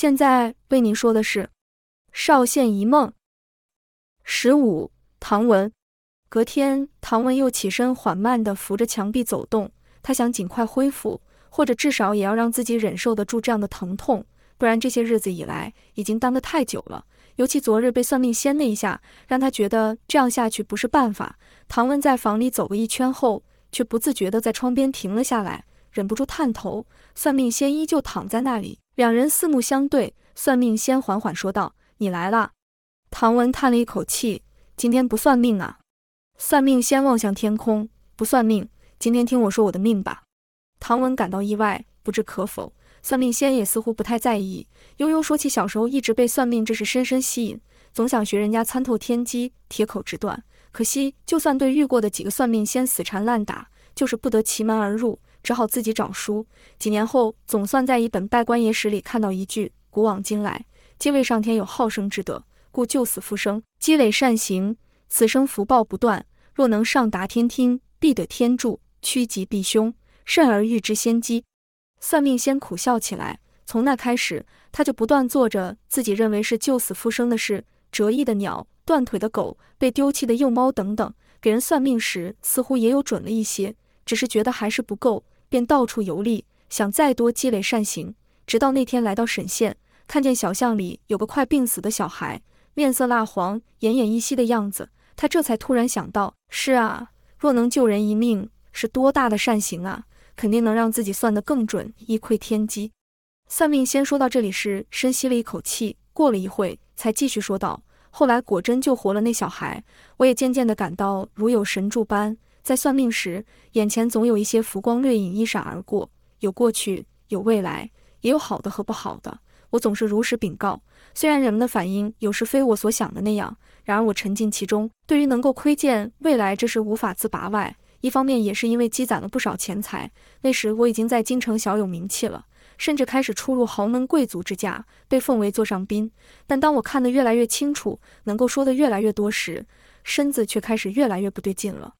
现在为您说的是《少县一梦》十五。唐文。隔天，唐文又起身，缓慢地扶着墙壁走动。他想尽快恢复，或者至少也要让自己忍受得住这样的疼痛，不然这些日子以来已经耽得太久了。尤其昨日被算命仙那一下，让他觉得这样下去不是办法。唐文在房里走了一圈后，却不自觉地在窗边停了下来，忍不住探头。算命仙依旧躺在那里，两人四目相对。算命仙缓缓说道：“你来了。”唐文叹了一口气：“今天不算命啊。”算命仙望向天空：“不算命，今天听我说我的命吧。”唐文感到意外，不知可否。算命仙也似乎不太在意，悠悠说起小时候一直被算命这事深深吸引，总想学人家参透天机，铁口直断。可惜，就算对遇过的几个算命仙死缠烂打，就是不得其门而入。只好自己找书。几年后，总算在一本拜官野史里看到一句：“古往今来，皆为上天有好生之德，故救死复生，积累善行，此生福报不断。若能上达天听，必得天助，趋吉避凶，慎而预知先机。”算命先苦笑起来。从那开始，他就不断做着自己认为是救死复生的事：折翼的鸟、断腿的狗、被丢弃的幼猫等等。给人算命时，似乎也有准了一些。只是觉得还是不够，便到处游历，想再多积累善行。直到那天来到沈县，看见小巷里有个快病死的小孩，面色蜡黄、奄奄一息的样子，他这才突然想到：是啊，若能救人一命，是多大的善行啊！肯定能让自己算得更准，一窥天机。算命先说到这里时，深吸了一口气，过了一会，才继续说道：后来果真救活了那小孩，我也渐渐地感到如有神助般。在算命时，眼前总有一些浮光掠影一闪而过，有过去，有未来，也有好的和不好的。我总是如实禀告，虽然人们的反应有时非我所想的那样，然而我沉浸其中。对于能够窥见未来这事无法自拔外，一方面也是因为积攒了不少钱财。那时我已经在京城小有名气了，甚至开始出入豪门贵族之家，被奉为座上宾。但当我看得越来越清楚，能够说得越来越多时，身子却开始越来越不对劲了。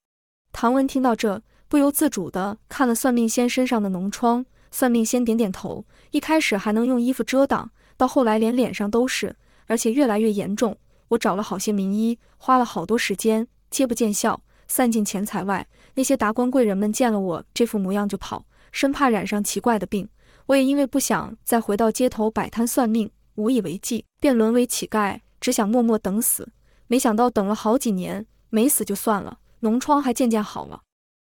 唐文听到这，不由自主地看了算命仙身上的脓疮。算命仙点点头，一开始还能用衣服遮挡，到后来连脸上都是，而且越来越严重。我找了好些名医，花了好多时间，皆不见效，散尽钱财外，那些达官贵人们见了我这副模样就跑，生怕染上奇怪的病。我也因为不想再回到街头摆摊算命，无以为继，便沦为乞丐，只想默默等死。没想到等了好几年，没死就算了。脓疮还渐渐好了，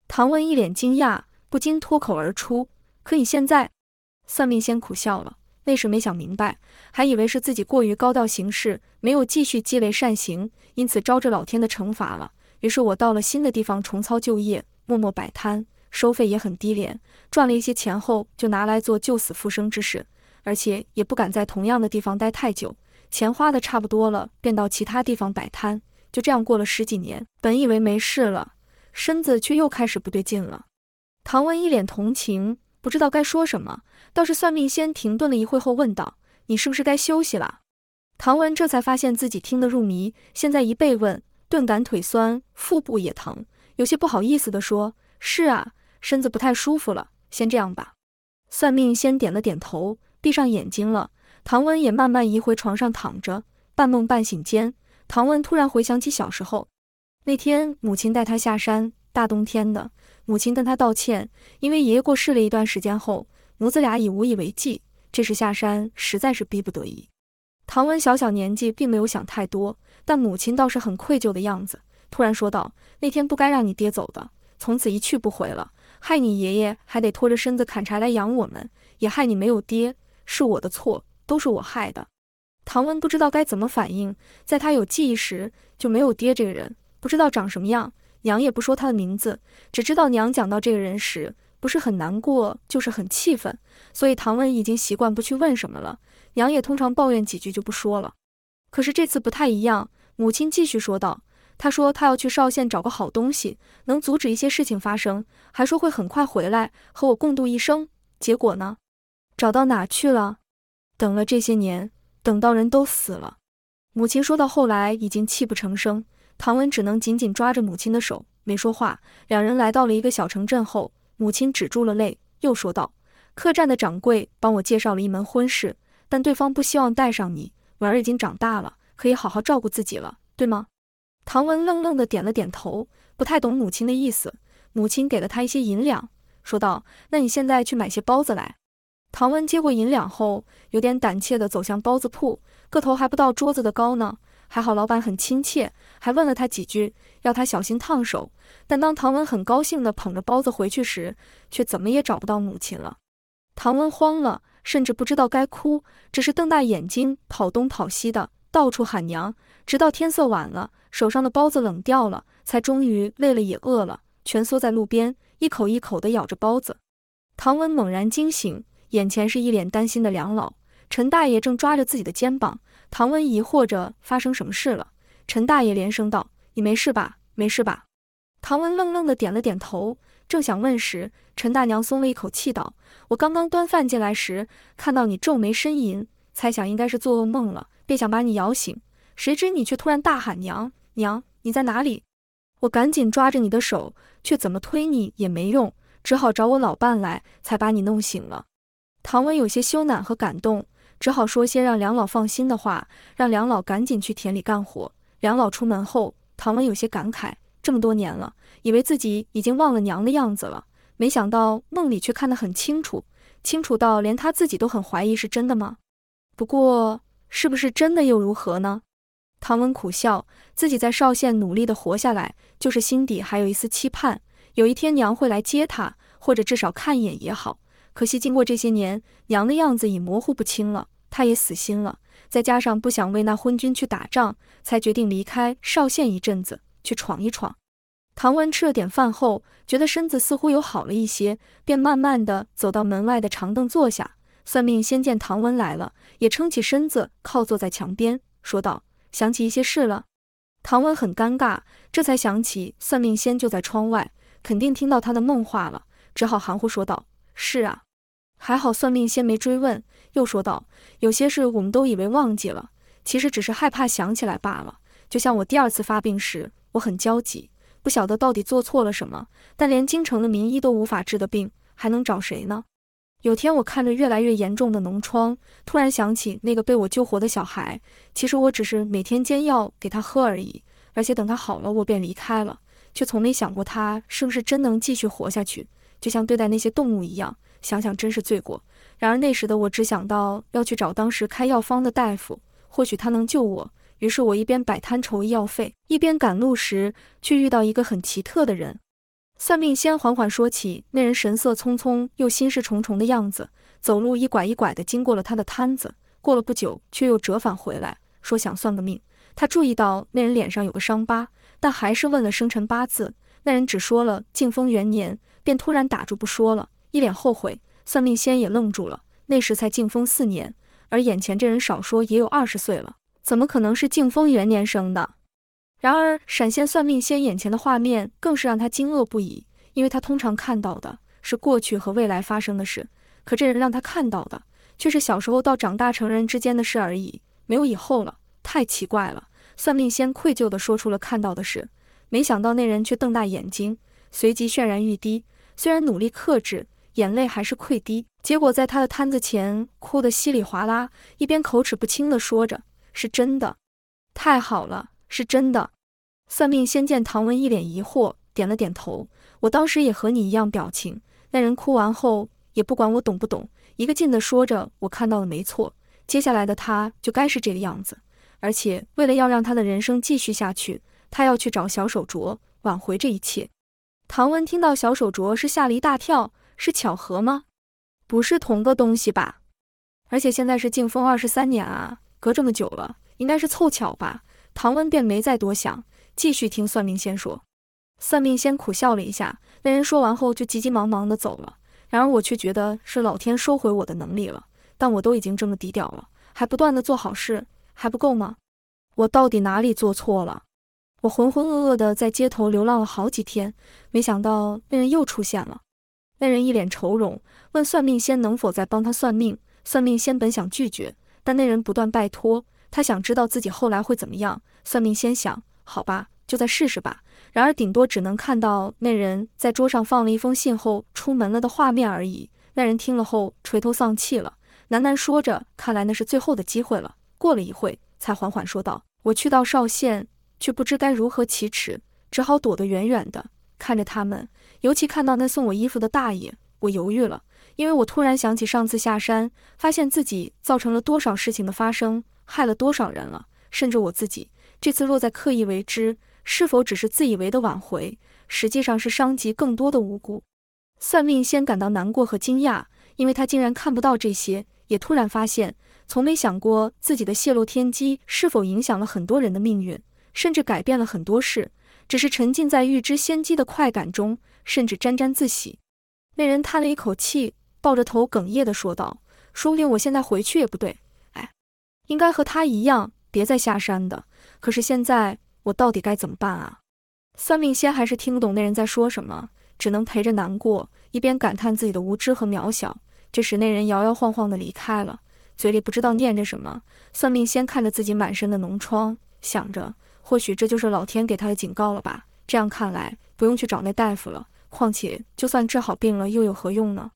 唐文一脸惊讶，不禁脱口而出：“可你现在……”算命仙苦笑了，那时没想明白，还以为是自己过于高调行事，没有继续积累善行，因此招致老天的惩罚了。于是我到了新的地方重操旧业，默默摆摊，收费也很低廉，赚了一些钱后就拿来做救死复生之事，而且也不敢在同样的地方待太久，钱花的差不多了，便到其他地方摆摊。就这样过了十几年，本以为没事了，身子却又开始不对劲了。唐文一脸同情，不知道该说什么。倒是算命先停顿了一会后问道：“你是不是该休息了？”唐文这才发现自己听得入迷，现在一被问，顿感腿酸，腹部也疼，有些不好意思地说：“是啊，身子不太舒服了，先这样吧。”算命先点了点头，闭上眼睛了。唐文也慢慢移回床上躺着，半梦半醒间。唐文突然回想起小时候，那天母亲带他下山，大冬天的，母亲跟他道歉，因为爷爷过世了一段时间后，母子俩已无以为继，这时下山实在是逼不得已。唐文小小年纪并没有想太多，但母亲倒是很愧疚的样子，突然说道：“那天不该让你爹走的，从此一去不回了，害你爷爷还得拖着身子砍柴来养我们，也害你没有爹，是我的错，都是我害的。”唐文不知道该怎么反应，在他有记忆时就没有爹这个人，不知道长什么样，娘也不说他的名字，只知道娘讲到这个人时，不是很难过，就是很气愤，所以唐文已经习惯不去问什么了。娘也通常抱怨几句就不说了，可是这次不太一样。母亲继续说道：“她说她要去邵县找个好东西，能阻止一些事情发生，还说会很快回来和我共度一生。结果呢？找到哪去了？等了这些年。”等到人都死了，母亲说到后来已经泣不成声，唐文只能紧紧抓着母亲的手，没说话。两人来到了一个小城镇后，母亲止住了泪，又说道：“客栈的掌柜帮我介绍了一门婚事，但对方不希望带上你。婉儿已经长大了，可以好好照顾自己了，对吗？唐文愣愣的点了点头，不太懂母亲的意思。母亲给了他一些银两，说道：“那你现在去买些包子来。”唐文接过银两后，有点胆怯地走向包子铺，个头还不到桌子的高呢。还好老板很亲切，还问了他几句，要他小心烫手。但当唐文很高兴地捧着包子回去时，却怎么也找不到母亲了。唐文慌了，甚至不知道该哭，只是瞪大眼睛跑东跑西的，到处喊娘。直到天色晚了，手上的包子冷掉了，才终于累了也饿了，蜷缩在路边，一口一口地咬着包子。唐文猛然惊醒，眼前是一脸担心的梁老，陈大爷正抓着自己的肩膀。唐文疑惑着发生什么事了，陈大爷连声道：“你没事吧？没事吧？”唐文愣愣的点了点头，正想问时，陈大娘松了一口气道：“我刚刚端饭进来时，看到你皱眉呻吟，猜想应该是做噩梦了，便想把你摇醒。谁知你却突然大喊‘娘娘，你在哪里？’我赶紧抓着你的手，却怎么推你也没用，只好找我老伴来，才把你弄醒了。”唐文有些羞赧和感动。只好说些让梁老放心的话，让梁老赶紧去田里干活。梁老出门后，唐文有些感慨：这么多年了，以为自己已经忘了娘的样子了，没想到梦里却看得很清楚，清楚到连他自己都很怀疑是真的吗？不过，是不是真的又如何呢？唐文苦笑，自己在邵县努力的活下来，就是心底还有一丝期盼，有一天娘会来接他，或者至少看一眼也好。可惜，经过这些年，娘的样子已模糊不清了，他也死心了。再加上不想为那昏君去打仗，才决定离开邵县一阵子，去闯一闯。唐文吃了点饭后，觉得身子似乎有好了一些，便慢慢的走到门外的长凳坐下。算命先见唐文来了，也撑起身子靠坐在墙边，说道：“想起一些事了。”唐文很尴尬，这才想起算命先就在窗外，肯定听到他的梦话了，只好含糊说道：“是啊。”还好算命先没追问，又说道：“有些事我们都以为忘记了，其实只是害怕想起来罢了。就像我第二次发病时，我很焦急，不晓得到底做错了什么，但连京城的名医都无法治的病，还能找谁呢？有天我看着越来越严重的脓疮，突然想起那个被我救活的小孩，其实我只是每天煎药给他喝而已，而且等他好了，我便离开了，却从没想过他是不是真能继续活下去，就像对待那些动物一样。”想想真是罪过。然而那时的我只想到要去找当时开药方的大夫，或许他能救我。于是我一边摆摊筹医药费，一边赶路时，却遇到一个很奇特的人。算命先缓缓说起，那人神色匆匆又心事重重的样子，走路一拐一拐地经过了他的摊子，过了不久，却又折返回来，说想算个命。他注意到那人脸上有个伤疤，但还是问了生辰八字。那人只说了靖丰元年，便突然打住不说了。一脸后悔，算命仙也愣住了。那时才靖风四年，而眼前这人少说也有二十岁了，怎么可能是靖风元年生的？然而闪现算命仙眼前的画面更是让他惊愕不已，因为他通常看到的是过去和未来发生的事，可这人让他看到的却是小时候到长大成人之间的事而已，没有以后了，太奇怪了。算命仙愧疚地说出了看到的事，没想到那人却瞪大眼睛，随即泫然欲滴，虽然努力克制。眼泪还是溃堤，结果在他的摊子前哭得稀里哗啦，一边口齿不清地说着：“是真的，太好了，是真的。”算命先见唐文一脸疑惑，点了点头。我当时也和你一样表情。那人哭完后也不管我懂不懂，一个劲地说着：“我看到了，没错，接下来的他就该是这个样子。”而且为了要让他的人生继续下去，他要去找小手镯挽回这一切。唐文听到小手镯是吓了一大跳。是巧合吗？不是同个东西吧？而且现在是靖风二十三年啊，隔这么久了，应该是凑巧吧？唐温便没再多想，继续听算命先说。算命先苦笑了一下，那人说完后就急急忙忙的走了。然而我却觉得是老天收回我的能力了。但我都已经这么低调了，还不断的做好事，还不够吗？我到底哪里做错了？我浑浑噩噩的在街头流浪了好几天，没想到那人又出现了。那人一脸愁容，问算命仙能否再帮他算命。算命仙本想拒绝，但那人不断拜托，他想知道自己后来会怎么样。算命仙想，好吧，就再试试吧。然而顶多只能看到那人在桌上放了一封信后出门了的画面而已。那人听了后垂头丧气了，喃喃说着：“看来那是最后的机会了。”过了一会，才缓缓说道：“我去到邵县，却不知该如何启齿，只好躲得远远的，看着他们。尤其看到那送我衣服的大爷，我犹豫了，因为我突然想起上次下山，发现自己造成了多少事情的发生，害了多少人了，甚至我自己。这次若再刻意为之，是否只是自以为的挽回，实际上是伤及更多的无辜？”算命先感到难过和惊讶，因为他竟然看不到这些，也突然发现，从没想过自己的泄露天机是否影响了很多人的命运，甚至改变了很多事，只是沉浸在预知先机的快感中，甚至沾沾自喜。那人叹了一口气，抱着头哽咽地说道：“说不定我现在回去也不对，哎，应该和他一样，别再下山的。可是现在我到底该怎么办啊？”算命仙还是听不懂那人在说什么。只能陪着难过，一边感叹自己的无知和渺小。这时，那人摇摇晃晃地离开了，嘴里不知道念着什么。算命先看着自己满身的脓疮，想着或许这就是老天给他的警告了吧。这样看来，不用去找那大夫了。况且，就算治好病了，又有何用呢？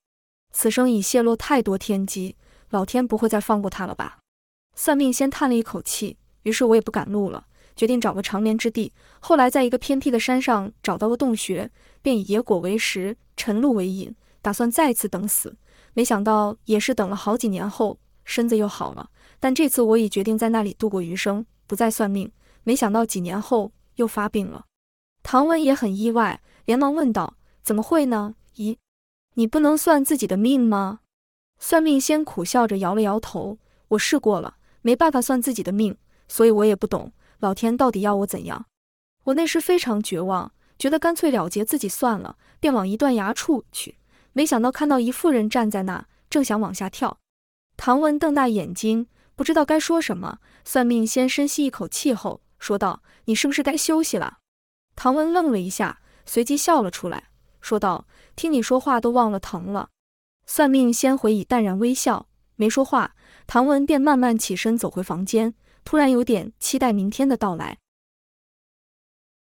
此生已泄露太多天机，老天不会再放过他了吧？算命先叹了一口气，于是我也不赶路了。决定找个长眠之地，后来在一个偏僻的山上找到了洞穴，便以野果为食，晨露为饮，打算再次等死。没想到也是等了好几年后，身子又好了。但这次我已决定在那里度过余生，不再算命。没想到几年后又发病了。唐文也很意外，连忙问道：“怎么会呢？咦，你不能算自己的命吗？”算命先苦笑着摇了摇头：“我试过了，没办法算自己的命，所以我也不懂。”老天到底要我怎样？我那时非常绝望，觉得干脆了结自己算了，便往一断崖处去。没想到看到一妇人站在那，正想往下跳。唐文瞪大眼睛，不知道该说什么。算命先深吸一口气后说道：“你是不是该休息了？”唐文愣了一下，随即笑了出来，说道：“听你说话都忘了疼了。”算命先回以淡然微笑，没说话。唐文便慢慢起身走回房间。突然有点期待明天的到来。